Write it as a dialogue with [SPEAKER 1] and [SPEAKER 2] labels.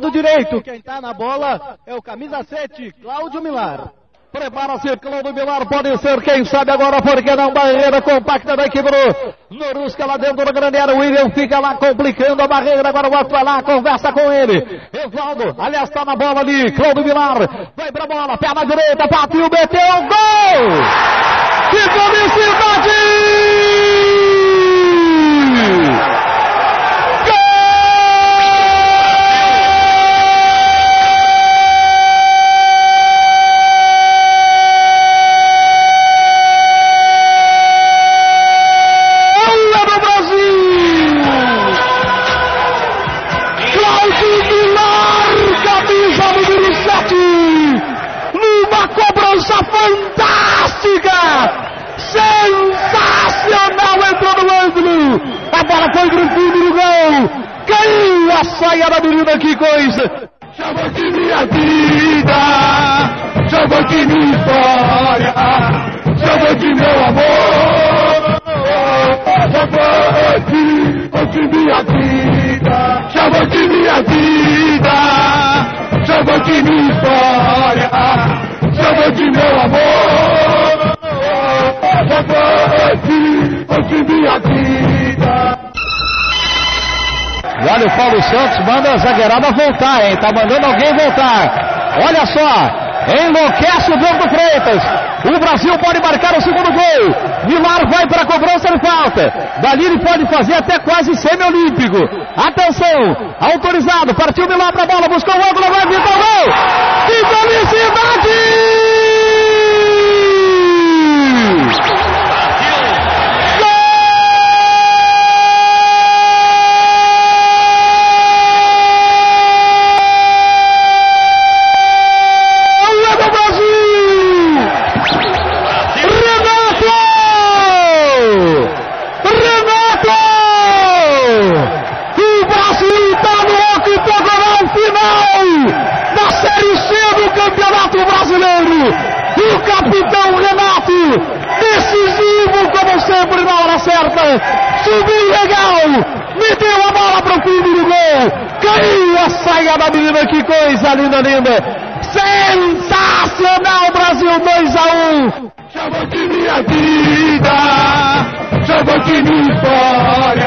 [SPEAKER 1] Do direito, quem tá na bola é o camisa 7, Cláudio Milar.
[SPEAKER 2] Prepara-se, Cláudio Milar, pode ser, quem sabe agora, porque não, barreira compacta da do Norusca lá dentro da grande área, William fica lá complicando a barreira, agora o outro lá, conversa com ele, Evaldo, aliás, tá na bola ali, Cláudio Milar, vai pra bola, perna direita, bateu, meteu, gol! Saia da menina, que coisa.
[SPEAKER 3] Chama de minha vida, chama de minha história, chama de meu amor. Chama de, de minha vida, chama de minha vida, de minha história, chama de meu amor. Chama de, de minha vida.
[SPEAKER 2] E olha o Paulo Santos, manda a zagueirada voltar, hein? Tá mandando alguém voltar. Olha só, enlouquece o Bento Freitas. O Brasil pode marcar o segundo gol. Vilar vai para a cobrança de falta. Dali ele pode fazer até quase semi-olímpico. Atenção, autorizado, partiu Vilar para a bola, buscou o ângulo, vai vir o gol. Subiu legal, meteu a bola para o fundo do gol, caiu a saia da menina, que coisa linda, linda. Sensacional, Brasil 2 a 1. Um.
[SPEAKER 3] Chama de minha vida, chama de minha história,